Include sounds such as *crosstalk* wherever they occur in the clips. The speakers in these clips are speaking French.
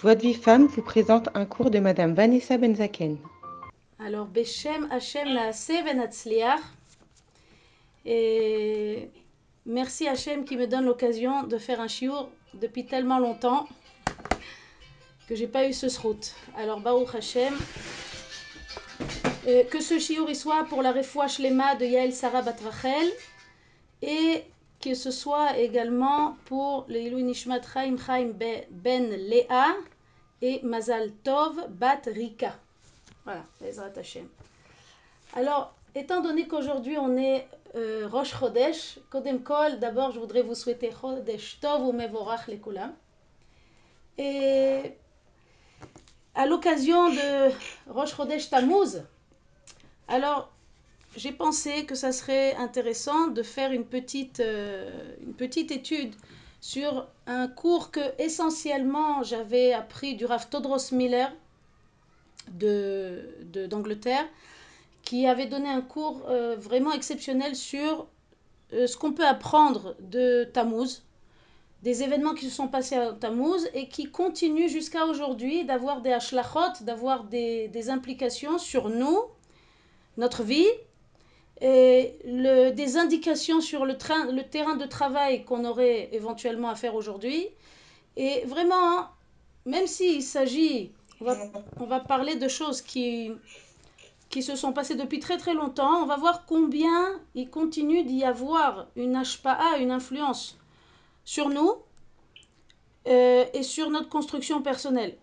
Joie de vie femme vous présente un cours de Madame Vanessa Benzaken. Alors, Beshem Venatzliach. Et merci Hachem qui me donne l'occasion de faire un chiour depuis tellement longtemps que j'ai pas eu ce srout. Alors, Baruch Hashem. Euh, que ce chiour y soit pour la refoua shlema de Yael Sarah Batrachel et que ce soit également pour le Ilou Nishmat Chaim Chaim Ben Léa et Mazal Tov Bat Rika. Voilà, Ezrat Hashem. Alors, étant donné qu'aujourd'hui on est euh, Rosh Chodesh, Kodem Kol, d'abord je voudrais vous souhaiter Chodesh Tov ou Mevorach Lekulam. Et à l'occasion de Rosh Chodesh Tammuz, alors j'ai pensé que ça serait intéressant de faire une petite, euh, une petite étude sur un cours que essentiellement j'avais appris du Rav Todros Miller de, d'Angleterre, qui avait donné un cours euh, vraiment exceptionnel sur euh, ce qu'on peut apprendre de Tammuz, des événements qui se sont passés à Tammuz et qui continuent jusqu'à aujourd'hui d'avoir des ashlachot, d'avoir des, des implications sur nous, notre vie, et des indications sur le, train, le terrain de travail qu'on aurait éventuellement à faire aujourd'hui. Et vraiment, même s'il s'agit, on va, on va parler de choses qui, qui se sont passées depuis très très longtemps, on va voir combien il continue d'y avoir une HPA, une influence sur nous euh, et sur notre construction personnelle.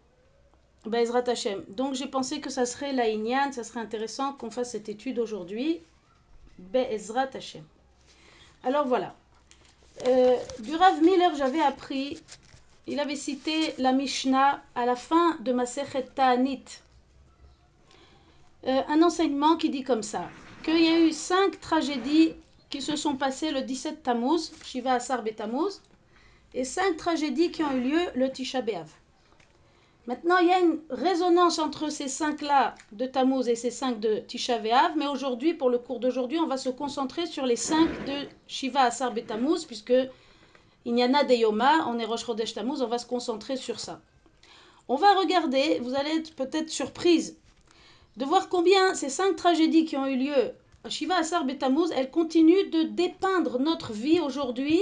Hashem. Donc j'ai pensé que ça serait la Inyan, ça serait intéressant qu'on fasse cette étude aujourd'hui. Be'ezrat Hashem. Alors voilà. Euh, du Rav Miller, j'avais appris, il avait cité la Mishnah à la fin de Masechet Ta'anit. Euh, un enseignement qui dit comme ça qu'il y a eu cinq tragédies qui se sont passées le 17 Tammuz, Shiva Asar Tammuz, et cinq tragédies qui ont eu lieu le Tisha B'Av. Maintenant, il y a une résonance entre ces cinq-là de Tammuz et ces cinq de Tisha mais aujourd'hui, pour le cours d'aujourd'hui, on va se concentrer sur les cinq de Shiva Asar Tammuz, puisque il y en a des Yoma, on est Rosh Chodesh Tammuz, on va se concentrer sur ça. On va regarder, vous allez être peut-être surprise de voir combien ces cinq tragédies qui ont eu lieu à Shiva Asar Tammuz, elles continuent de dépeindre notre vie aujourd'hui.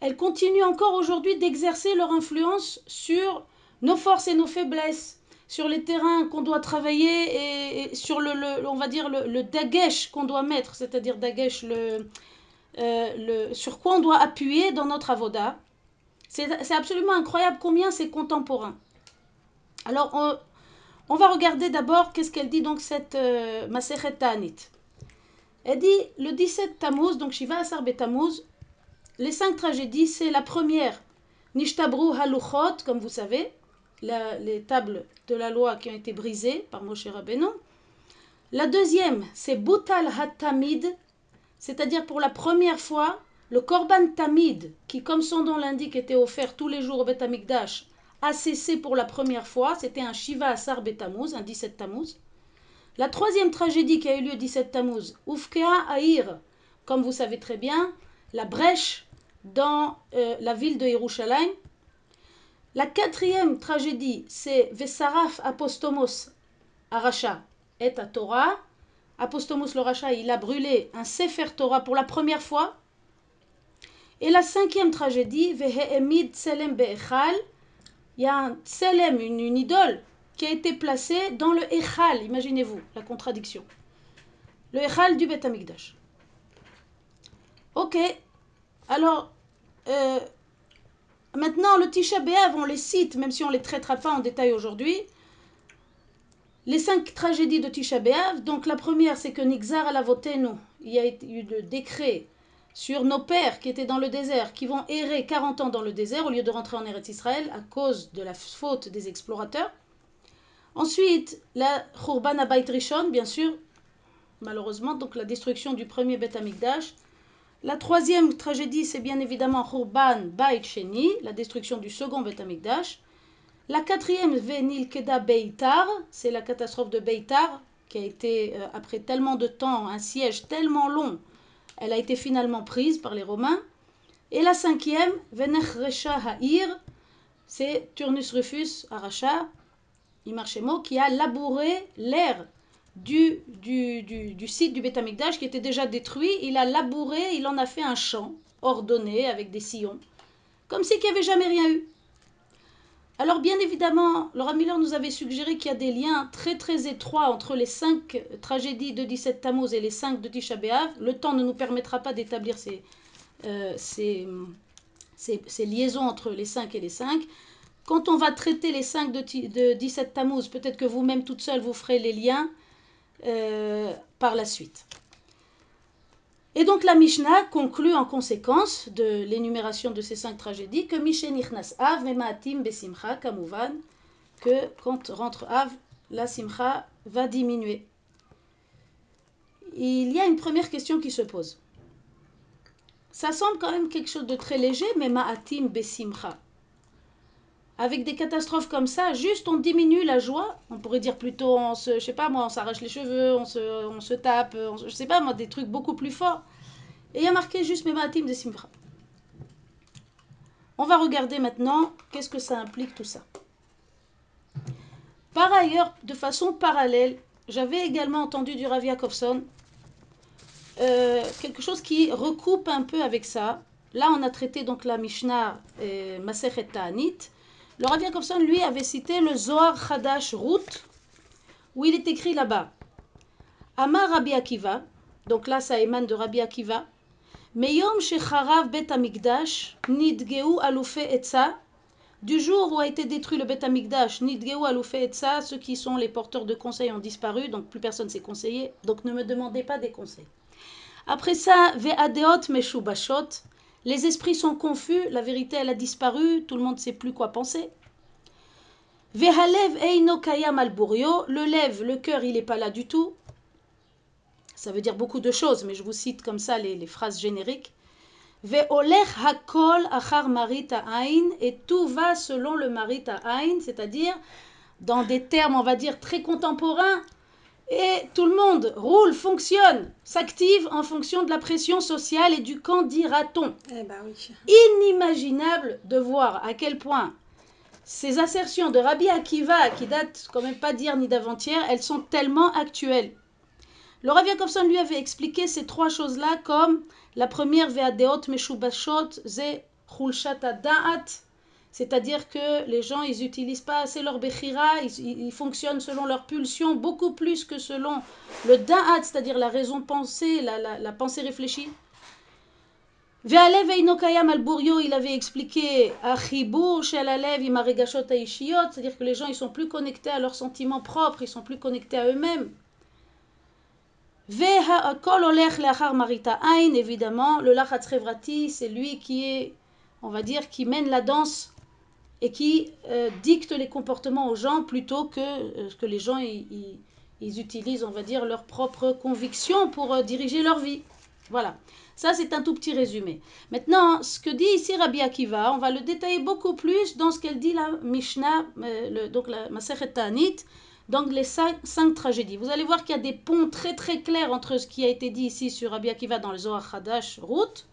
Elles continuent encore aujourd'hui d'exercer leur influence sur nos forces et nos faiblesses, sur les terrains qu'on doit travailler et, sur le, le, on va dire le, le dagesh qu'on doit mettre, c'est-à-dire dagesh, le, euh, le, sur quoi on doit appuyer dans notre avoda. C'est absolument incroyable combien c'est contemporain. Alors, on, on, va regarder d'abord qu'est-ce qu'elle dit donc cette euh, Ta'anit. Elle dit le 17 Tammuz, donc Shiva Asar Tammuz, les cinq tragédies, c'est la première, Nishtabru Haluchot, comme vous savez, les tables de la loi qui ont été brisées par Moshe Rabbeinu. La deuxième, c'est Boutal Hatamid, c'est-à-dire pour la première fois, le Korban Tamid, qui comme son nom l'indique était offert tous les jours au Bet Amikdash, a cessé pour la première fois. C'était un Shiva Asar Betamuz, un 17 Tammuz. La troisième tragédie qui a eu lieu 17 Tammuz, Ufkea Aïr, comme vous savez très bien, la brèche dans euh, la ville de Yerushalayim, la quatrième tragédie, c'est Vesaraf Apostomos Aracha et à Torah. Apostomos le Racha, il a brûlé un Sefer Torah pour la première fois. Et la cinquième tragédie, Vehemid Tselem Be'echal, il y a un Tselem, une, idole, qui a été placée dans le Echal. Imaginez-vous la contradiction. Le Echal du Beth Amikdash. Ok, alors, euh, Maintenant, le Tisha B'Av, on les cite, même si on ne les traitera pas en détail aujourd'hui. Les cinq tragédies de Tisha B'Av. Donc, la première, c'est que Nixar Alavotenu, il y a eu le décret sur nos pères qui étaient dans le désert, qui vont errer 40 ans dans le désert au lieu de rentrer en Eretz Israël à cause de la faute des explorateurs. Ensuite, la Khurban Abayt Rishon, bien sûr, malheureusement, donc la destruction du premier Beth Amikdash. La troisième tragédie, c'est bien évidemment Khurban Bait Sheni, la destruction du second Beth Amikdash. La quatrième, Venil Keda Beitar, c'est la catastrophe de Beitar, qui a été, euh, après tellement de temps, un siège tellement long, elle a été finalement prise par les Romains. Et la cinquième, Venech Resha Ha'ir, c'est Turnus Rufus Aracha, Imarchemo, qui a labouré l'air du, du, du, du, site du qui était déjà détruit. Il a labouré, il en a fait un champ ordonné avec des sillons, comme si qu'il n'y avait jamais rien eu. Alors bien évidemment, Laura Miller nous avait suggéré qu'il y a des liens très très étroits entre les cinq tragédies de 17 Tammuz et les cinq de Tisha. Le temps ne nous permettra pas d'établir ces, euh, ces, ces, ces, liaisons entre les cinq et les cinq. Quand on va traiter les cinq de, de 17 Tammuz, peut-être que vous-même toute seule vous ferez les liens euh, par la suite. Et donc la Mishnah conclut en conséquence de l'énumération de ces cinq tragédies que Mishenichnas Av Memaatim Besimcha Kamuvan, que quand rentre Av, la Simcha va diminuer. Il y a une première question qui se pose. Ça semble quand même quelque chose de très léger, mais Ma'atim Besimcha. Avec des catastrophes comme ça, juste on diminue la joie. On pourrait dire plutôt, on se, je sais pas moi, on s'arrache les cheveux, on se, on se tape, on je sais pas moi, des trucs beaucoup plus forts. Et il y a marqué juste Mematim de Simcha. On va regarder maintenant qu'est-ce que ça implique tout ça. Par ailleurs, de façon parallèle, j'avais également entendu du Rav Yakovson euh, quelque chose qui recoupe un peu avec ça. Là, on a traité donc la Mishnah euh, Masechet Ta'anit. Le Rav Yakovson, lui, avait cité le Zohar Chadash Ruth, où il est écrit là-bas Amar Rabbi Akiva, donc là, ça émane de Rabbi Akiva. Meyom Shecharav Bet Amigdash, Nidgeu Alufe Etza, du jour où a été détruit le Bet Amigdash, Nidgeu Alufe Etza, ceux qui sont les porteurs de conseils ont disparu, donc plus personne s'est conseillé, donc ne me demandez pas des conseils. Après ça, Ve'adeot Meshubashot, les esprits sont confus, la vérité elle a disparu, tout le monde ne sait plus quoi penser. Vehalev eino kayam al le lève, le cœur, il n'est pas là du tout. Ça veut dire beaucoup de choses, mais je vous cite comme ça les, les phrases génériques. Ve'olech hakol achar marita ain, et tout va selon le marita ain, c'est-à-dire dans des termes, on va dire, très contemporains, et tout le monde roule, fonctionne, s'active en fonction de la pression sociale et du camp dira-t-on. Eh ben oui. Inimaginable de voir à quel point ces assertions de Rabbi Akiva, qui datent quand même pas d'hier ni d'avant-hier, elles sont tellement actuelles. Le Rav Yakovson lui avait expliqué ces trois choses-là comme la première ve'adeot meshubashot ze chulshat da'at, c'est-à-dire que les gens, ils n'utilisent pas assez leur bechira, ils, ils, fonctionnent selon leur pulsion beaucoup plus que selon le da'at, c'est-à-dire la raison pensée, la, la, la pensée réfléchie. Il avait expliqué aishiyot, c'est-à-dire que les gens, ils sont plus connectés à leurs sentiments propres, ils sont plus connectés à eux-mêmes. Ve'ha'akol olech leachar marita ain, évidemment, le revrati, c'est lui qui est, on va dire, qui mène la danse et qui euh, dicte les comportements aux gens plutôt que, euh, que les gens ils, utilisent, on va dire, leurs propres convictions pour euh, diriger leur vie. Voilà. Ça, c'est un tout petit résumé. Maintenant, ce que dit ici Rabbi Akiva, on va le détailler beaucoup plus dans ce qu'elle dit la Mishnah, le, donc la Masechet Ta'anit, donc les cinq, tragédies. Vous allez voir qu'il y a des ponts très très clairs entre ce qui a été dit ici sur Rabbi Akiva dans le Zohar Hadash, Ruth,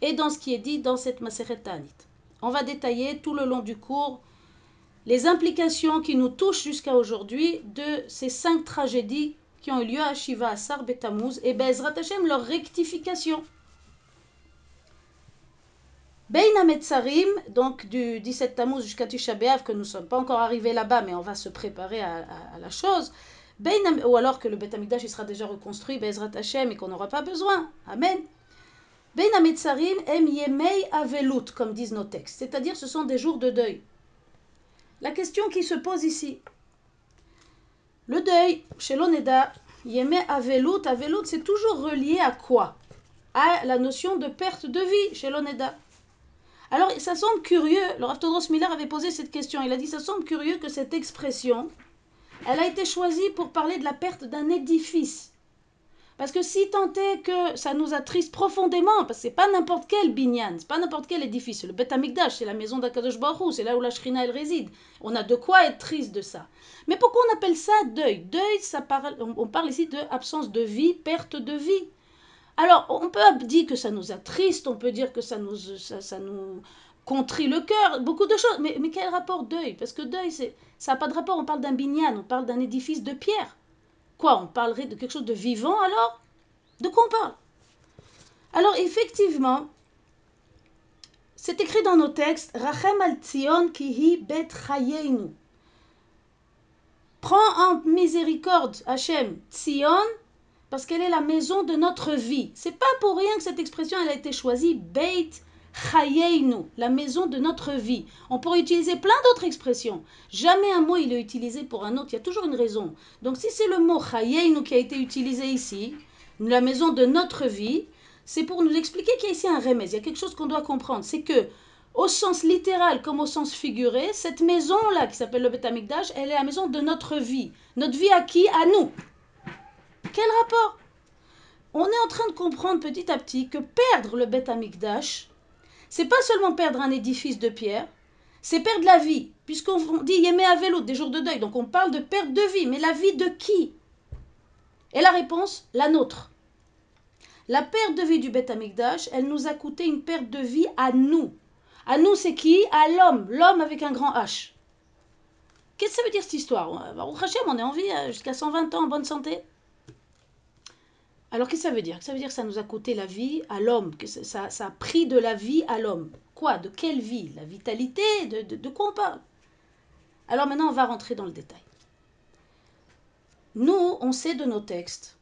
et dans ce qui est dit dans cette Masechet Ta'anit. On va détailler tout le long du cours les implications qui nous touchent jusqu'à aujourd'hui de ces cinq tragédies qui ont eu lieu à Shiva, à Sar, Betamuz, et Bezrat Hashem, leur rectification. Beina Metzarim, donc du 17 Tammuz jusqu'à Tisha que nous ne sommes pas encore arrivés là-bas, mais on va se préparer à, la chose. Ou alors que le Bet il sera déjà reconstruit, Bezrat Hashem, et qu'on n'aura pas besoin. Amen. Ben Ametzarim em yemei avelut, comme disent nos textes, c'est-à-dire ce sont des jours de deuil. La question qui se pose ici, le deuil, chez l'Oneda, yemei avelut, avelut, c'est toujours relié à quoi? À la notion de perte de vie chez l'Oneda. Alors, ça semble curieux, le Rav Miller avait posé cette question, il a dit, ça semble curieux que cette expression, elle a été choisie pour parler de la perte d'un édifice. Parce que si tant est que ça nous attriste profondément, parce que c'est pas n'importe quel binyan, c'est pas n'importe quel édifice. Le Bet Amikdash, c'est la maison d'Akadosh Baruch c'est là où la Shrina elle réside. On a de quoi être triste de ça. Mais pourquoi on appelle ça deuil? Deuil, ça parle, on parle ici de absence de vie, perte de vie. Alors, on peut dire que ça nous attriste, on peut dire que ça nous, ça, ça nous contrit le cœur, beaucoup de choses. Mais, mais quel rapport deuil? Parce que deuil, ça n'a pas de rapport. On parle d'un binyan, on parle d'un édifice de pierre. Quoi On parlerait de quelque chose de vivant alors? De quoi on parle? Alors effectivement, c'est écrit dans nos textes Rachem al Tzion kihi bet chayenu. Prends en miséricorde, Hachem, Tzion, parce qu'elle est la maison de notre vie. C'est pas pour rien que cette expression a été choisie, Beit Chayenu, la maison de notre vie. On pourrait utiliser plein d'autres expressions. Jamais un mot il est utilisé pour un autre, il y a toujours une raison. Donc si c'est le mot Chayenu qui a été utilisé ici, la maison de notre vie, c'est pour nous expliquer qu'il y a ici un remède. Il y a quelque chose qu'on doit comprendre. C'est que, au sens littéral comme au sens figuré, cette maison-là qui s'appelle le Beth Amikdash, elle est la maison de notre vie. Notre vie à qui? À nous. Quel rapport? On est en train de comprendre petit à petit que perdre le Beth Amikdash, c'est pas seulement perdre un édifice de pierre, c'est perdre la vie. Puisqu'on dit Yémé à vélo, des jours de deuil, donc on parle de perte de vie. Mais la vie de qui? Et la réponse, la nôtre. La perte de vie du Beth Amikdash, elle nous a coûté une perte de vie à nous. À nous, c'est qui? À l'homme, l'homme avec un grand H. Qu'est-ce que ça veut dire cette histoire? Au Hachem, on est en vie jusqu'à 120 ans en bonne santé. Alors qu'est-ce que ça veut dire? Ça veut dire que ça nous a coûté la vie à l'homme, que ça, a pris de la vie à l'homme. Quoi? De quelle vie? La vitalité? De quoi on parle? Alors maintenant, on va rentrer dans le détail. Nous, on sait de nos textes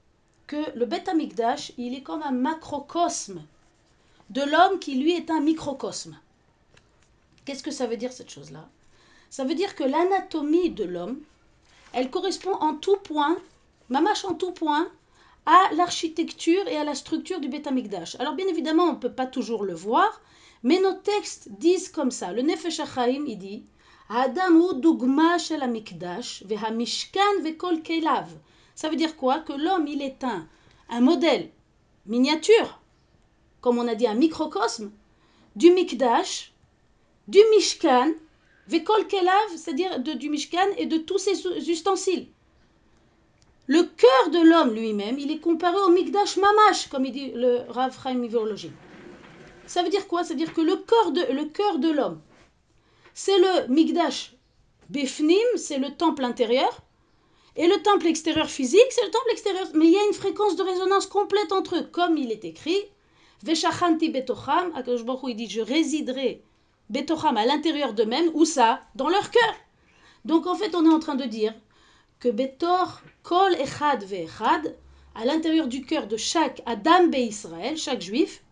que le Beth Amikdash, il est comme un macrocosme de l'homme qui lui est un microcosme. Qu'est-ce que ça veut dire cette chose-là? Ça veut dire que l'anatomie de l'homme, elle correspond en tout point, mamache en tout point, à l'architecture et à la structure du Beth Amikdash. Alors bien évidemment, on ne peut pas toujours le voir, mais nos textes disent comme ça. Le Nefesh HaChaim, il dit. Ça veut dire quoi? Que l'homme, il est un, un modèle miniature, comme on a dit, un microcosme, du Mikdash, du Mishkan, Vekol Kelav, c'est-à-dire du Mishkan et de tous ses ustensiles. Le cœur de l'homme lui-même, il est comparé au Mikdash Mamash, comme il dit le Rav Chaim. Ça veut dire quoi? Ça veut dire que le cœur de, cœur de l'homme, c'est le Mikdash Befnim, c'est le temple intérieur, et le temple extérieur physique, c'est le temple extérieur. Mais il y a une fréquence de résonance complète entre eux. Comme il est écrit, Veshachanti betocham, il dit Je résiderai betocham à l'intérieur d'eux-mêmes. Où ça Dans leur cœur. Donc en fait, on est en train de dire que betor kol echad ve'echad, à l'intérieur du cœur de chaque Adam Israël, chaque juif,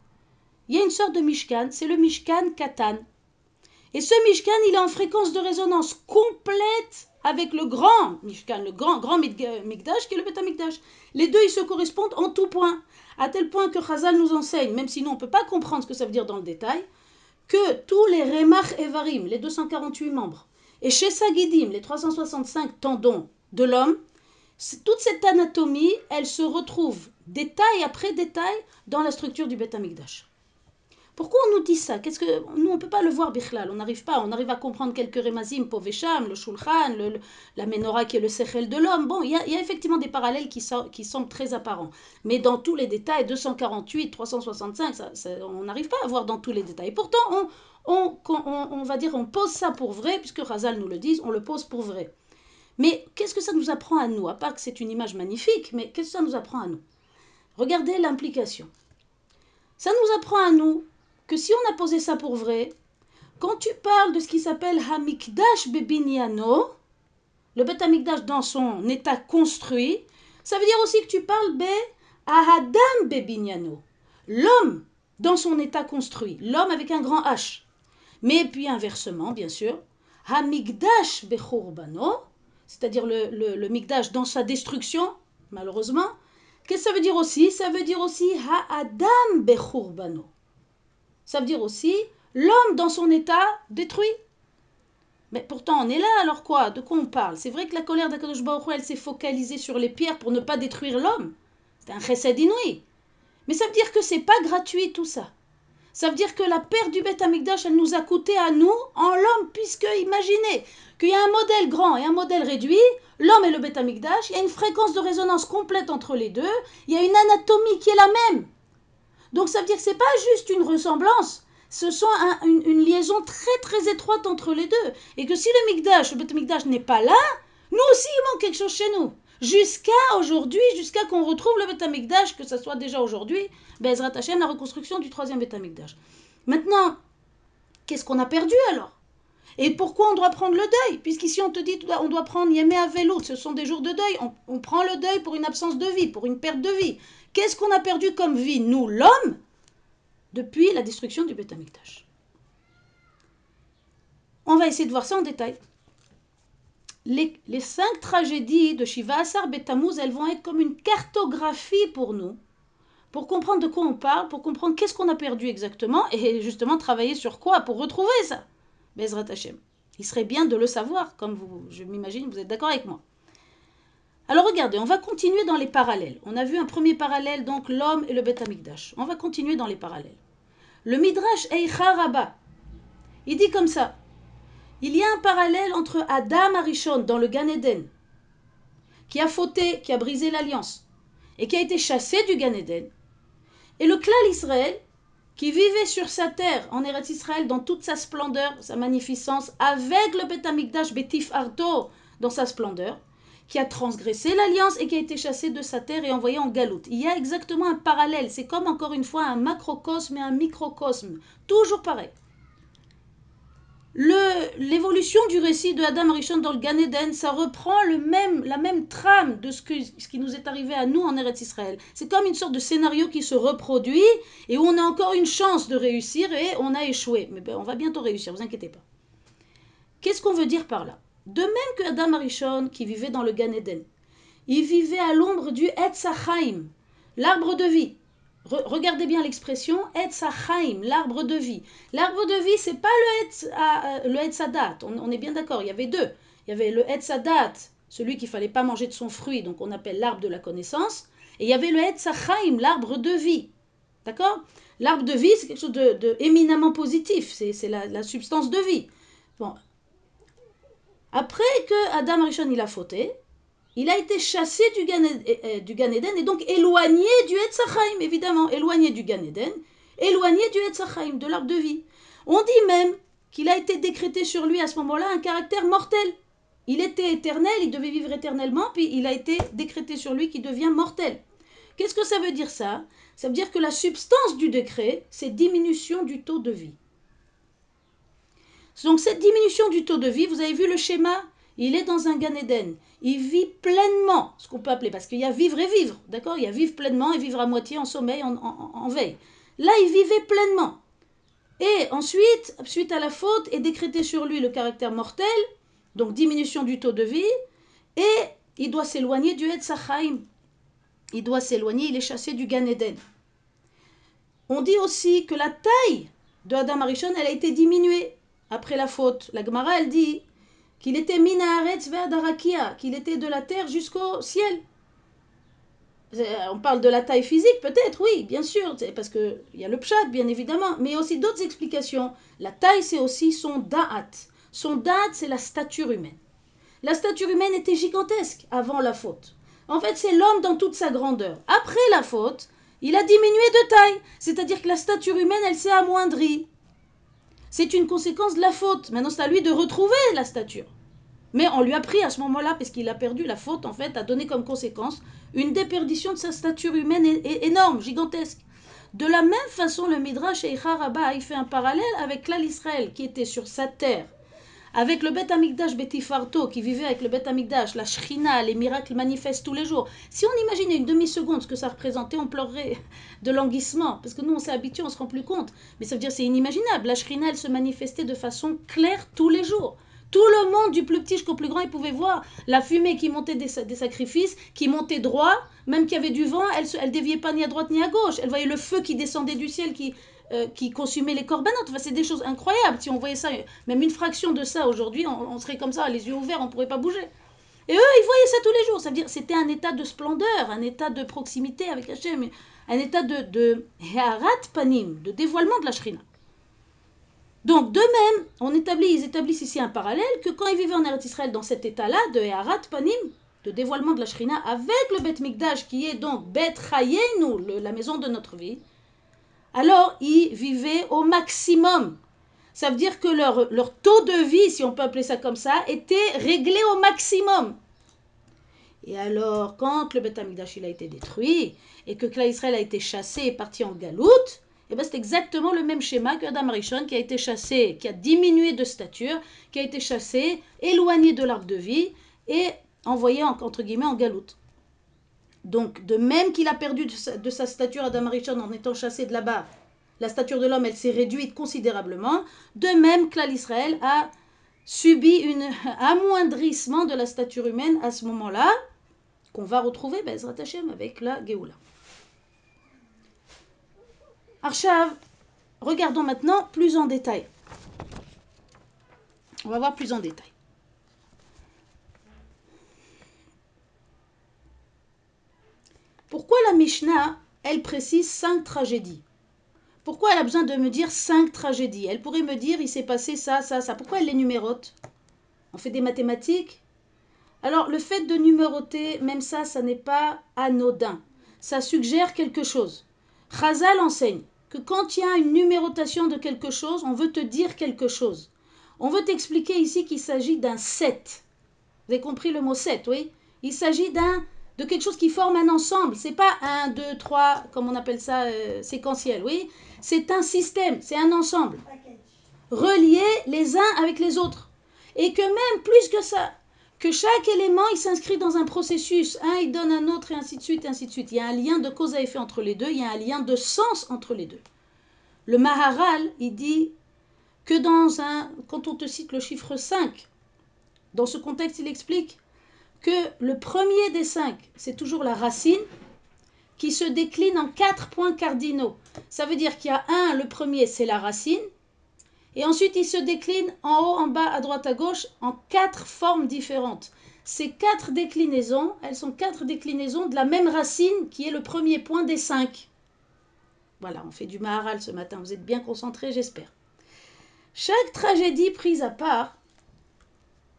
il y a une sorte de Mishkan, c'est le Mishkan Katan. Et ce Mishkan, il est en fréquence de résonance complète avec le grand Mishkan, le grand, grand Mikdash qui est le Beth Mikdash. Les deux, ils se correspondent en tout point. À tel point que Chazal nous enseigne, même si nous on ne peut pas comprendre ce que ça veut dire dans le détail, que tous les Remach Evarim, les 248 membres, et chez Sagidim, les 365 tendons de l'homme, toute cette anatomie, elle se retrouve détail après détail dans la structure du Beth Amikdash. Pourquoi on nous dit ça? Qu'est-ce que nous on peut pas le voir bichlal, on n'arrive pas, on arrive à comprendre quelques remazim povesham, le shulchan, le, la menorah qui est le sechel de l'homme. Bon, il y, a, effectivement des parallèles qui, semblent très apparents, mais dans tous les détails, 248, 365, ça, on n'arrive pas à voir dans tous les détails. Pourtant, on, on, va dire, on pose ça pour vrai, puisque Razal nous le dit, on le pose pour vrai. Mais qu'est-ce que ça nous apprend à nous À part que c'est une image magnifique, mais qu'est-ce que ça nous apprend à nous? Regardez l'implication. Ça nous apprend à nous que si on a posé ça pour vrai, quand tu parles de ce qui s'appelle Hamikdash Bebinyano, le Bet Hamikdash dans son état construit, ça veut dire aussi que tu parles Be Ahadam Bebinyano, l'homme dans son état construit, l'homme avec un grand H. Mais puis inversement, bien sûr, Hamikdash Bechurbano, c'est-à-dire le, le, le Mikdash dans sa destruction, malheureusement. Qu'est-ce que ça veut dire aussi? Ça veut dire aussi Ha'adam Bechurbano ça veut dire aussi l'homme dans son état détruit. Mais pourtant, on est là, alors quoi? De quoi on parle? C'est vrai que la colère d'Akadosh Baruch elle s'est focalisée sur les pierres pour ne pas détruire l'homme. C'est un chesed inouï. Mais ça veut dire que c'est pas gratuit tout ça. Ça veut dire que la perte du Beth Amikdash, elle nous a coûté à nous, en l'homme, puisque imaginez qu'il y a un modèle grand et un modèle réduit, l'homme et le Beth Amikdash, il y a une fréquence de résonance complète entre les deux, il y a une anatomie qui est la même. Donc ça veut dire que c'est pas juste une ressemblance, ce sont une, liaison très très étroite entre les deux. Et que si le Mikdash, le Bet Mikdash n'est pas là, nous aussi il manque quelque chose chez nous. Jusqu'à aujourd'hui, jusqu'à qu'on retrouve le Bet Mikdash, que ce soit déjà aujourd'hui, Bezrat Hashem, la reconstruction du troisième Bet Mikdash. Maintenant, qu'est-ce qu'on a perdu alors? Et pourquoi on doit prendre le deuil? Puisqu'ici on te dit on doit prendre Yémé à vélo, ce sont des jours de deuil. On, prend le deuil pour une absence de vie, pour une perte de vie. Qu'est-ce qu'on a perdu comme vie, nous, l'homme, depuis la destruction du Beth Amikdash On va essayer de voir ça en détail. Les, cinq tragédies de Shiva Asar Betamuz, elles vont être comme une cartographie pour nous, pour comprendre de quoi on parle, pour comprendre qu'est-ce qu'on a perdu exactement, et justement travailler sur quoi pour retrouver ça. Bezrat Hashem. Il serait bien de le savoir, comme vous, je m'imagine, vous êtes d'accord avec moi. Alors regardez, on va continuer dans les parallèles. On a vu un premier parallèle, donc l'homme et le Beth Amikdash. On va continuer dans les parallèles. Le Midrash Eicha Rabba, il dit comme ça. Il y a un parallèle entre Adam Arishon dans le Gan Eden, qui a fauté, qui a brisé l'alliance, et qui a été chassé du Gan Eden, et le clan Israël, qui vivait sur sa terre, en Eretz Israël, dans toute sa splendeur, sa magnificence, avec le Beth Amikdash Betif Arto dans sa splendeur, qui a transgressé l'alliance et qui a été chassé de sa terre et envoyé en galoute. Il y a exactement un parallèle. C'est comme encore une fois un macrocosme et un microcosme. Toujours pareil. L'évolution du récit de Adam Rishon dans le Gan Eden, ça reprend le même, la même trame de ce, que, ce qui nous est arrivé à nous en Eretz Israël. C'est comme une sorte de scénario qui se reproduit et où on a encore une chance de réussir et on a échoué. Mais ben, on va bientôt réussir, vous inquiétez pas. Qu'est-ce qu'on veut dire par là? De même que Adam Arishon, qui vivait dans le Gan Eden, il vivait à l'ombre du Etz l'arbre de vie. Re regardez bien l'expression Etz l'arbre de vie. L'arbre de vie, c'est pas le Etz, euh, le Etzadat. On, on, est bien d'accord, il y avait deux. Il y avait le Etzadat, celui qu'il fallait pas manger de son fruit, donc on appelle l'arbre de la connaissance. Et il y avait le Etz l'arbre de vie. D'accord? L'arbre de vie, c'est quelque chose de, de, éminemment positif. C'est la, la, substance de vie. Bon. Après que Adam Rishon il a fauté, il a été chassé du Gan, Gan Eden et donc éloigné du Etzachaim, évidemment, éloigné du Gan Eden, éloigné du Etzachaim, de l'arbre de vie. On dit même qu'il a été décrété sur lui à ce moment-là un caractère mortel. Il était éternel, il devait vivre éternellement, puis il a été décrété sur lui qu'il devient mortel. Qu'est-ce que ça veut dire ça? Ça veut dire que la substance du décret, c'est diminution du taux de vie. Donc cette diminution du taux de vie, vous avez vu le schéma? Il est dans un Gan Eden. Il vit pleinement, ce qu'on peut appeler, parce qu'il y a vivre et vivre, d'accord? Il y a vivre pleinement et vivre à moitié en sommeil, en, veille. Là, il vivait pleinement. Et ensuite, suite à la faute, est décrété sur lui le caractère mortel, donc diminution du taux de vie, et il doit s'éloigner du Etzachaim. Il doit s'éloigner, il est chassé du Gan Eden. On dit aussi que la taille de Adam Arishon, elle a été diminuée après la faute. La Gemara, elle dit qu'il était minaretz darakia, qu'il était de la terre jusqu'au ciel. On parle de la taille physique, peut-être, oui, bien sûr, parce qu'il y a le pshat, bien évidemment, mais aussi d'autres explications. La taille, c'est aussi son da'at. Son da'at, c'est la stature humaine. La stature humaine était gigantesque avant la faute. En fait, c'est l'homme dans toute sa grandeur. Après la faute, il a diminué de taille, c'est-à-dire que la stature humaine, elle s'est amoindrie. C'est une conséquence de la faute. Maintenant, c'est à lui de retrouver la stature. Mais on lui a pris à ce moment-là, parce qu'il a perdu la faute, en fait, a donné comme conséquence une déperdition de sa stature humaine énorme, gigantesque. De la même façon, le Midrash et Rabba, il fait un parallèle avec l'Al Israël qui était sur sa terre, avec le Beth Amikdash Betifarto qui vivait avec le Beth Amikdash, la Shrina, les miracles manifestent tous les jours. Si on imaginait une demi-seconde ce que ça représentait, on pleurerait de languissement, parce que nous on s'est habitué, on se rend plus compte. Mais ça veut dire c'est inimaginable. La Shrina, elle se manifestait de façon claire tous les jours. Tout le monde, du plus petit jusqu'au plus grand, il pouvait voir la fumée qui montait des, des sacrifices, qui montait droit, même qu'il y avait du vent, elle ne déviait pas ni à droite ni à gauche. Elle voyait le feu qui descendait du ciel, qui, euh, qui consumait les corbanotes. Enfin, c'est des choses incroyables. Si on voyait ça, même une fraction de ça aujourd'hui, on, on, serait comme ça, les yeux ouverts, on ne pourrait pas bouger. Et eux, ils voyaient ça tous les jours. Ça veut dire c'était un état de splendeur, un état de proximité avec Hachem, un état de, de panim, de dévoilement de la shrina. Donc, de même, on établit, ils établissent ici un parallèle que quand ils vivaient en Eretz Israël dans cet état-là de Harat Panim, de dévoilement de la Shrina, avec le Bet Mikdash qui est donc Bet Chayenu, la maison de notre vie, alors ils vivaient au maximum. Ça veut dire que leur, taux de vie, si on peut appeler ça comme ça, était réglé au maximum. Et alors, quand le Beth a été détruit et que Klal Israël a été chassé et parti en galoute, eh ben c'est exactement le même schéma que Adam Arishon qui a été chassé, qui a diminué de stature, qui a été chassé, éloigné de l'arbre de vie et envoyé entre guillemets en galoute. Donc, de même qu'il a perdu de sa, stature Adam Arishon en étant chassé de là-bas, la stature de l'homme, elle s'est réduite considérablement. De même, Klal Israël a subi un *laughs* amoindrissement de la stature humaine à ce moment-là, qu'on va retrouver Bezrat Hashem avec la Géoula. Arshav, regardons maintenant plus en détail. On va voir plus en détail. Pourquoi la Mishnah, elle précise cinq tragédies Pourquoi elle a besoin de me dire cinq tragédies? Elle pourrait me dire, il s'est passé ça, ça, ça. Pourquoi elle les numérote? On fait des mathématiques? Alors, le fait de numéroter, même ça, ça n'est pas anodin. Ça suggère quelque chose. Chazal enseigne que quand il y a une numérotation de quelque chose, on veut te dire quelque chose. On veut t'expliquer ici qu'il s'agit d'un 7. Vous avez compris le mot 7, oui? Il s'agit d'un de quelque chose qui forme un ensemble. C'est pas un, deux, trois, comme on appelle ça, euh, séquentiel, oui C'est un système, c'est un ensemble. Relié les uns avec les autres. Et que même plus que ça, que chaque élément, il s'inscrit dans un processus. Un, il donne un autre, et ainsi de suite, et ainsi de suite. Il y a un lien de cause à effet entre les deux, il y a un lien de sens entre les deux. Le Maharal, il dit que dans un, quand on te cite le chiffre 5, dans ce contexte, il explique le premier des cinq, c'est toujours la racine, qui se décline en quatre points cardinaux. Ça veut dire qu'il y a un, le premier, c'est la racine, et ensuite, il se décline en haut, en bas, à droite, à gauche, en quatre formes différentes. Ces quatre déclinaisons, elles sont quatre déclinaisons de la même racine qui est le premier point des cinq. Voilà, on fait du Maharal ce matin. Vous êtes bien concentrés, j'espère. Chaque tragédie prise à part,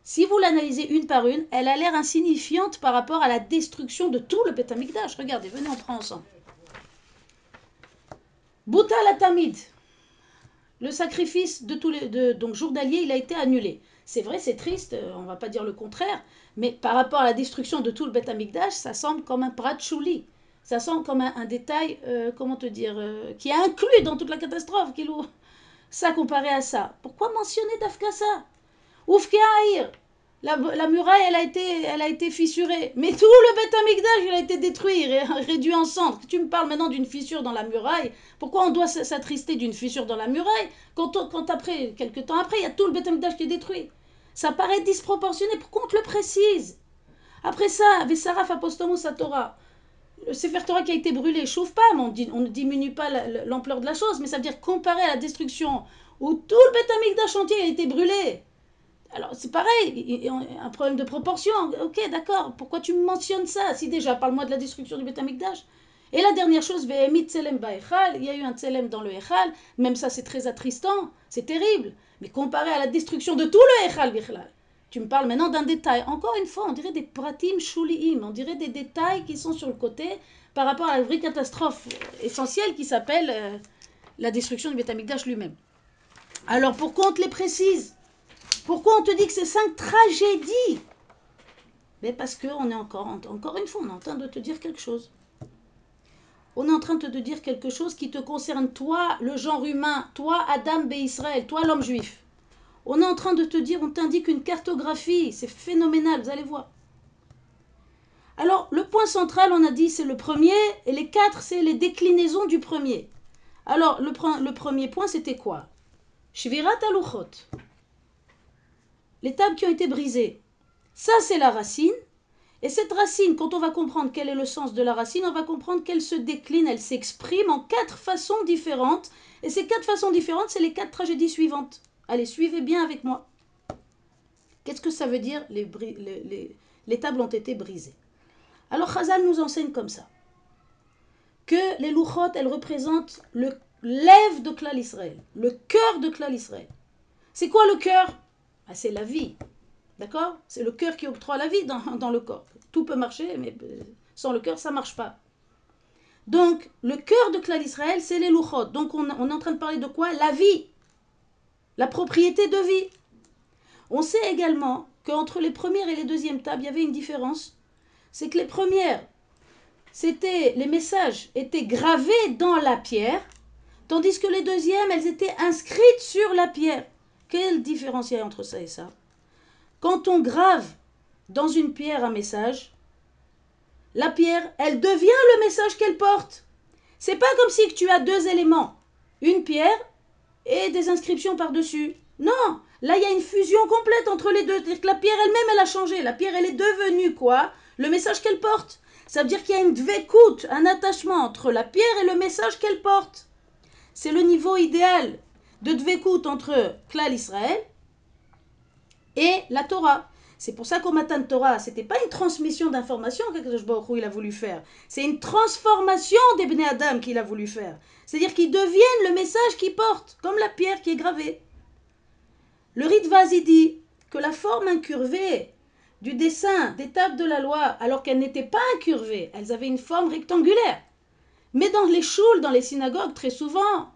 si vous l'analysez une par une, elle a l'air insignifiante par rapport à la destruction de tout le Beth Regardez, venez, on prend ensemble. Bouta la le sacrifice de tous les de, donc jour il a été annulé. C'est vrai, c'est triste, euh, on va pas dire le contraire, mais par rapport à la destruction de tout le Beth Amikdash, ça semble comme un prat chouli. Ça semble comme un, détail, euh, comment te dire, euh, qui est inclus dans toute la catastrophe. Ça comparé à ça. Pourquoi mentionner Dafkasa Oufkeaïr la, la, muraille, elle a, été, elle a été fissurée. Mais tout le Beth il a été détruit, réduit en cendres. Tu me parles maintenant d'une fissure dans la muraille. Pourquoi on doit s'attrister d'une fissure dans la muraille quand, quand après, quelques temps après, il y a tout le Beth qui est détruit? Ça paraît disproportionné. Pourquoi on te le précise? Après ça, Vesaraf Apostomus Torah. Le Sefer Torah qui a été brûlé, chauffe pas, mais on, ne diminue pas l'ampleur de la chose. Mais ça veut dire comparé à la destruction où tout le Beth entier a été brûlé alors c'est pareil, un problème de proportion. Ok, d'accord, pourquoi tu me mentionnes ça Si déjà, parle-moi de la destruction du Beth Et la dernière chose, il y a eu un tselem dans le Echal, même ça c'est très attristant, c'est terrible. Mais comparé à la destruction de tout le Echal, tu me parles maintenant d'un détail. Encore une fois, on dirait des pratim shuliim, on dirait des détails qui sont sur le côté par rapport à la vraie catastrophe essentielle qui s'appelle euh, la destruction du Beth lui-même. Alors pourquoi on te les précise pourquoi on te dit que c'est cinq tragédies? Mais parce qu'on est encore, une fois, on est en train de te dire quelque chose. On est en train de te dire quelque chose qui te concerne toi, le genre humain, toi, Adam B. Israël, toi, l'homme juif. On est en train de te dire, on t'indique une cartographie, c'est phénoménal, vous allez voir. Alors, le point central, on a dit, c'est le premier, et les quatre, c'est les déclinaisons du premier. Alors, le, le premier point, c'était quoi? Shvirat aluchot les tables qui ont été brisées. Ça, c'est la racine. Et cette racine, quand on va comprendre quel est le sens de la racine, on va comprendre qu'elle se décline, elle s'exprime en quatre façons différentes. Et ces quatre façons différentes, c'est les quatre tragédies suivantes. Allez, suivez bien avec moi. Qu'est-ce que ça veut dire les, les, tables ont été brisées? Alors Chazal nous enseigne comme ça. Que les louchot, elles représentent le lève de Klal Israël, le cœur de Klal Israël. C'est quoi le cœur? Ah, c'est la vie. D'accord? C'est le cœur qui octroie la vie dans, le corps. Tout peut marcher, mais euh, sans le cœur, ça ne marche pas. Donc, le cœur de Klal Israël, c'est les louchot. Donc, on, on est en train de parler de quoi? La vie. La propriété de vie. On sait également qu'entre les premières et les deuxièmes tables, il y avait une différence. C'est que les premières, c'était les messages étaient gravés dans la pierre, tandis que les deuxièmes, elles étaient inscrites sur la pierre. Quelle différence y a entre ça et ça? Quand on grave dans une pierre un message, la pierre, elle devient le message qu'elle porte. C'est pas comme si tu as deux éléments, une pierre et des inscriptions par-dessus. Non, là il y a une fusion complète entre les deux. la pierre elle-même elle a changé. La pierre elle est devenue quoi? Le message qu'elle porte. Ça veut dire qu'il y a une dvécoute, un attachement entre la pierre et le message qu'elle porte. C'est le niveau idéal de dvécoute entre Klal Israël et la Torah. C'est pour ça qu'au matin de Torah, c'était pas une transmission d'informations que il a voulu faire. C'est une transformation des Adam qu'il a voulu faire. C'est-à-dire qu'ils deviennent le message qu'ils portent, comme la pierre qui est gravée. Le Ritvazi dit que la forme incurvée du dessin des tables de la loi, alors qu'elles n'étaient pas incurvées, elles avaient une forme rectangulaire. Mais dans les choules, dans les synagogues, très souvent,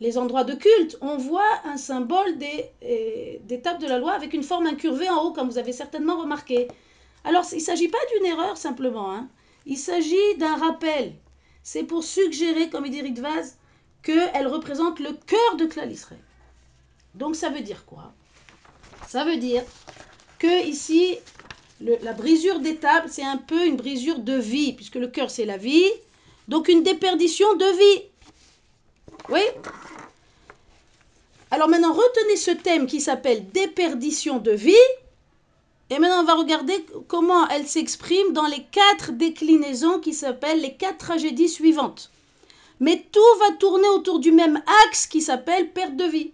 les endroits de culte, on voit un symbole des, euh, des tables de la loi avec une forme incurvée en haut, comme vous avez certainement remarqué. Alors, il ne s'agit pas d'une erreur simplement, hein. il s'agit d'un rappel. C'est pour suggérer, comme il dit Ritvaz, qu'elle représente le cœur de Klal. Donc, ça veut dire quoi? Ça veut dire que ici, la brisure des tables, c'est un peu une brisure de vie, puisque le cœur, c'est la vie. Donc, une déperdition de vie. Oui Alors maintenant, retenez ce thème qui s'appelle déperdition de vie. Et maintenant, on va regarder comment elle s'exprime dans les quatre déclinaisons qui s'appellent les quatre tragédies suivantes. Mais tout va tourner autour du même axe qui s'appelle perte de vie.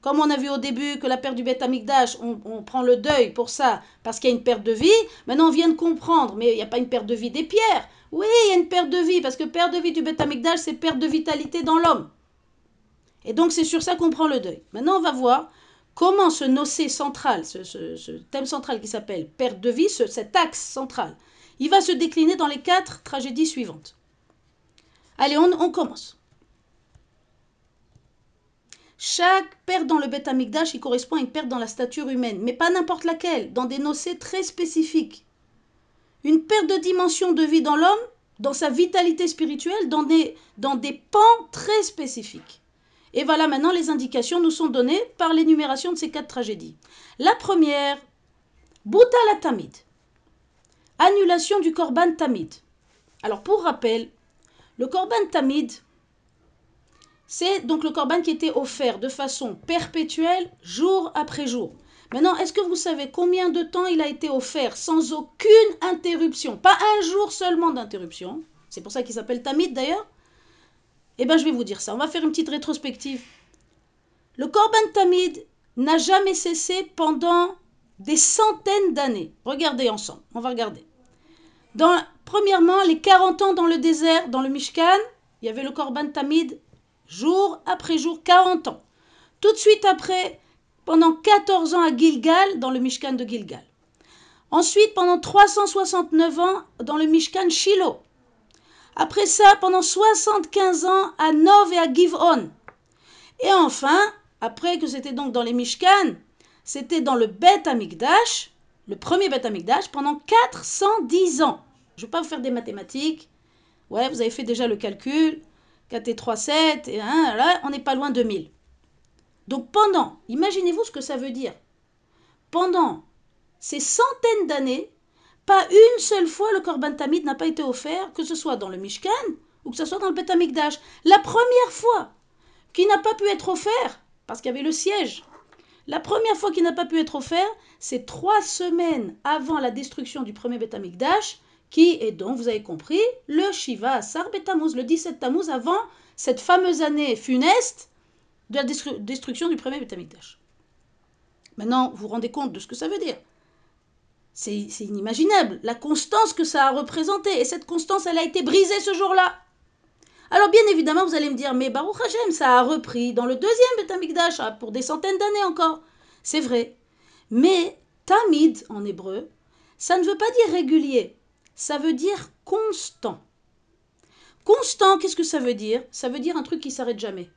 Comme on a vu au début que la perte du bêta amigdash, on, on, prend le deuil pour ça, parce qu'il y a une perte de vie. Maintenant, on vient de comprendre, mais il n'y a pas une perte de vie des pierres. Oui, il y a une perte de vie, parce que perte de vie du bêta c'est perte de vitalité dans l'homme. Et donc, c'est sur ça qu'on prend le deuil. Maintenant, on va voir comment ce nocé central, ce, thème central qui s'appelle perte de vie, ce, cet axe central, il va se décliner dans les quatre tragédies suivantes. Allez, on, commence. Chaque perte dans le bêta il correspond à une perte dans la stature humaine, mais pas n'importe laquelle, dans des nocés très spécifiques. Une perte de dimension de vie dans l'homme, dans sa vitalité spirituelle, dans des, dans des pans très spécifiques. Et voilà maintenant les indications nous sont données par l'énumération de ces quatre tragédies. La première, Bouta la Tamid. Annulation du Korban Tamid. Alors pour rappel, le Korban Tamid, c'est donc le Korban qui était offert de façon perpétuelle, jour après jour. Maintenant, est-ce que vous savez combien de temps il a été offert sans aucune interruption? Pas un jour seulement d'interruption. C'est pour ça qu'il s'appelle Tamid d'ailleurs. Eh bien, je vais vous dire ça. On va faire une petite rétrospective. Le Korban Tamid n'a jamais cessé pendant des centaines d'années. Regardez ensemble. On va regarder. Dans, premièrement, les 40 ans dans le désert, dans le Mishkan, il y avait le Korban Tamid jour après jour, 40 ans. Tout de suite après, pendant 14 ans à Gilgal, dans le Mishkan de Gilgal. Ensuite, pendant 369 ans, dans le Mishkan Shiloh. Après ça, pendant 75 ans à Nov et à Givon. Et enfin, après que c'était donc dans les Mishkan, c'était dans le Bet Amikdash, le premier Bet Amikdash, pendant 410 ans. Je ne vais pas vous faire des mathématiques. Ouais, vous avez fait déjà le calcul. 4 et 3, 7, et 1, là, on n'est pas loin de 1000. Donc pendant, imaginez-vous ce que ça veut dire. Pendant ces centaines d'années, pas une seule fois le Korban Tamid n'a pas été offert, que ce soit dans le Mishkan ou que ce soit dans le Bet Amikdash. La première fois qui n'a pas pu être offert, parce qu'il y avait le siège, la première fois qu'il n'a pas pu être offert, c'est trois semaines avant la destruction du premier Bet Amikdash, qui est donc, vous avez compris, le Shiva Asar Betamuz, le 17 Tammuz, avant cette fameuse année funeste de la destruction du premier Bet Amikdash. Maintenant, vous vous rendez compte de ce que ça veut dire c'est inimaginable, la constance que ça a représenté. Et cette constance, elle a été brisée ce jour-là. Alors bien évidemment, vous allez me dire, mais Baruch Hashem, ça a repris dans le deuxième Betamikdash ah, pour des centaines d'années encore. C'est vrai. Mais Tamid, en hébreu, ça ne veut pas dire régulier, ça veut dire constant. Constant, qu'est-ce que ça veut dire? Ça veut dire un truc qui s'arrête jamais.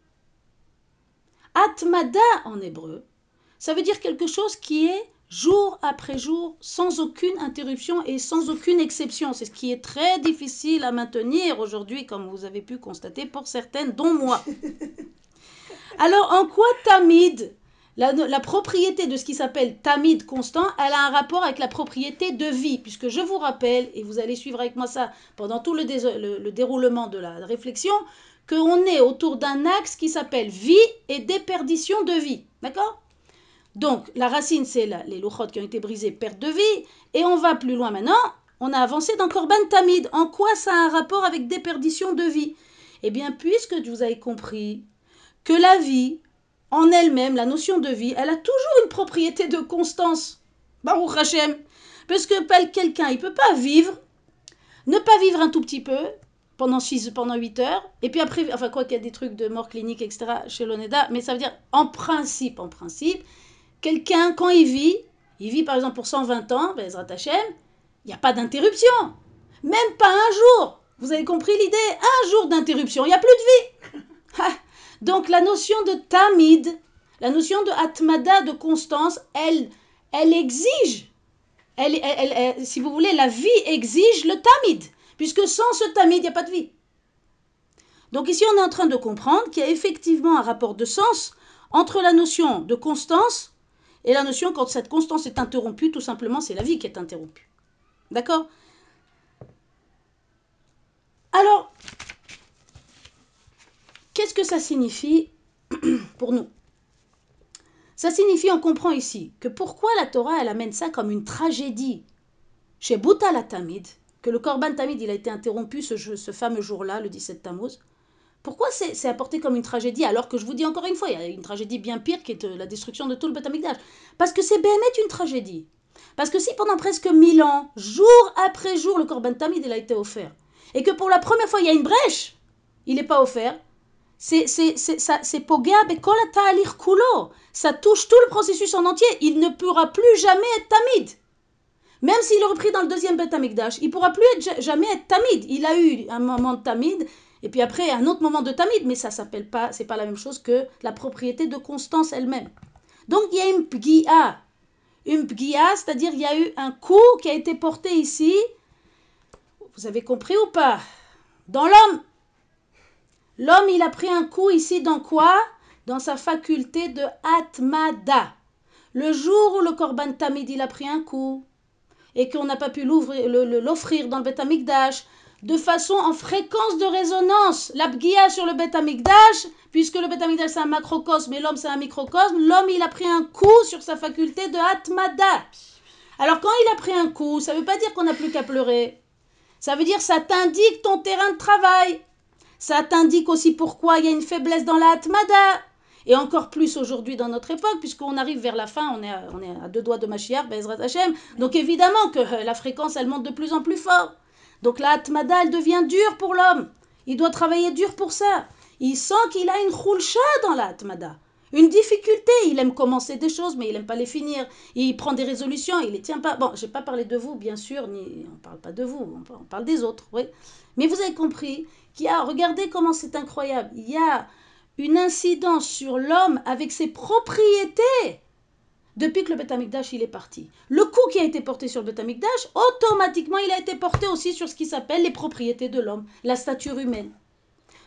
Atmada en hébreu, ça veut dire quelque chose qui est jour après jour, sans aucune interruption et sans aucune exception. C'est ce qui est très difficile à maintenir aujourd'hui, comme vous avez pu constater pour certaines, dont moi. *laughs* Alors, en quoi Tamid, la, la propriété de ce qui s'appelle Tamid constant, elle a un rapport avec la propriété de vie, puisque je vous rappelle, et vous allez suivre avec moi ça pendant tout le, le, le déroulement de la réflexion, qu'on est autour d'un axe qui s'appelle vie et déperdition de vie. D'accord? Donc, la racine, c'est les louchotes qui ont été brisées, perte de vie. Et on va plus loin maintenant. On a avancé dans Korban Tamid. En quoi ça a un rapport avec déperdition de vie? Eh bien, puisque vous avez compris que la vie, en elle-même, la notion de vie, elle a toujours une propriété de constance. Baruch Hashem. Parce que quelqu'un, il ne peut pas vivre, ne pas vivre un tout petit peu, pendant 6, pendant 8 heures, et puis après, enfin quoi qu'il y a des trucs de mort clinique, etc., chez l'ONEDA, mais ça veut dire, en principe, en principe, Quelqu'un, quand il vit, il vit par exemple pour 120 ans, ben, il n'y a pas d'interruption. Même pas un jour. Vous avez compris l'idée? Un jour d'interruption, il n'y a plus de vie. Donc la notion de tamid, la notion de atmada, de constance, elle, elle exige, elle, elle, si vous voulez, la vie exige le tamid, puisque sans ce tamid, il n'y a pas de vie. Donc ici, on est en train de comprendre qu'il y a effectivement un rapport de sens entre la notion de constance et la notion, quand cette constance est interrompue, tout simplement, c'est la vie qui est interrompue. D'accord? Alors, qu'est-ce que ça signifie *clears throat* pour nous? Ça signifie, on comprend ici, que pourquoi la Torah, elle amène ça comme une tragédie chez Bouta la Tamid, que le Korban Tamid, il a été interrompu ce, ce fameux jour-là, le 17 Tammuz, pourquoi c'est apporté comme une tragédie alors que je vous dis encore une fois, il y a une tragédie bien pire qui est euh, la destruction de tout le Beth Parce que c'est Béhémet une tragédie. Parce que si pendant presque mille ans, jour après jour, le Corban Tamid il a été offert, et que pour la première fois il y a une brèche, il n'est pas offert, c'est Pogea lire Kulo. Ça touche tout le processus en entier. Il ne pourra plus jamais être Tamid. Même s'il est repris dans le deuxième Beth il ne pourra plus jamais être Tamid. Il a eu un moment de Tamid et puis après, un autre moment de tamid, mais ça s'appelle pas, c'est pas la même chose que la propriété de constance elle-même. Donc il y a une pgia. Une pgia, c'est-à-dire il y a eu un coup qui a été porté ici. Vous avez compris ou pas? Dans l'homme. L'homme, il a pris un coup ici dans quoi? Dans sa faculté de atmada. Le jour où le korban tamid, il a pris un coup, et qu'on n'a pas pu l'offrir dans le Beth de façon en fréquence de résonance. L'abgia sur le bêta amigdash, puisque le bêta amigdash c'est un macrocosme et l'homme c'est un microcosme, l'homme il a pris un coup sur sa faculté de atmada. Alors quand il a pris un coup, ça ne veut pas dire qu'on n'a plus qu'à pleurer. Ça veut dire ça t'indique ton terrain de travail. Ça t'indique aussi pourquoi il y a une faiblesse dans la atmada. Et encore plus aujourd'hui dans notre époque, puisqu'on arrive vers la fin, on est à, on est à deux doigts de Mashiach, Bezrat Hashem. Donc évidemment que la fréquence, elle monte de plus en plus fort. Donc la atmada, elle devient dure pour l'homme. Il doit travailler dur pour ça. Il sent qu'il a une roulcha dans la atmada. Une difficulté. Il aime commencer des choses, mais il n'aime pas les finir. Il prend des résolutions, il les tient pas. Bon, je n'ai pas parlé de vous, bien sûr, ni on ne parle pas de vous, on parle des autres, oui. Mais vous avez compris qu'il y a, regardez comment c'est incroyable, il y a une incidence sur l'homme avec ses propriétés depuis que le Betamikdash il est parti. Le coup qui a été porté sur le Betamikdash, automatiquement il a été porté aussi sur ce qui s'appelle les propriétés de l'homme, la stature humaine.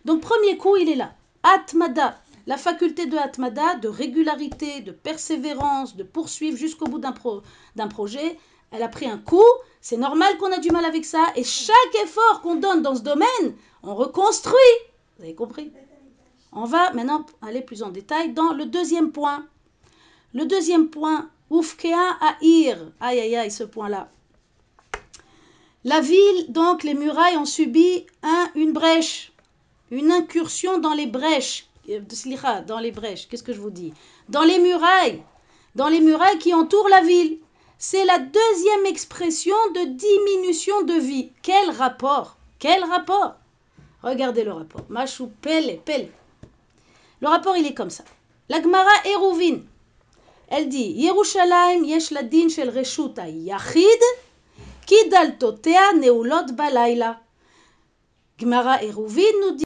Donc premier coup, il est là. Atmada, la faculté de Atmada, de régularité, de persévérance, de poursuivre jusqu'au bout d'un pro, projet, elle a pris un coup, c'est normal qu'on a du mal avec ça, et chaque effort qu'on donne dans ce domaine, on reconstruit. Vous avez compris? On va maintenant aller plus en détail dans le deuxième point. Le deuxième point, Oufkea Aïr. Aïe aïe aïe, ce point-là. La ville, donc, les murailles ont subi un, une brèche, une incursion dans les brèches. Euh, dans les brèches, qu'est-ce que je vous dis? Dans les murailles, dans les murailles qui entourent la ville. C'est la deuxième expression de diminution de vie. Quel rapport? Quel rapport? Regardez le rapport. Machou, pelle, pelle. Le rapport, il est comme ça. La Gemara Eruvin, elle dit Yerushalayim yesh ladin shel yachid ki daltotea neulot balayla. Gemara Eruvin nous dit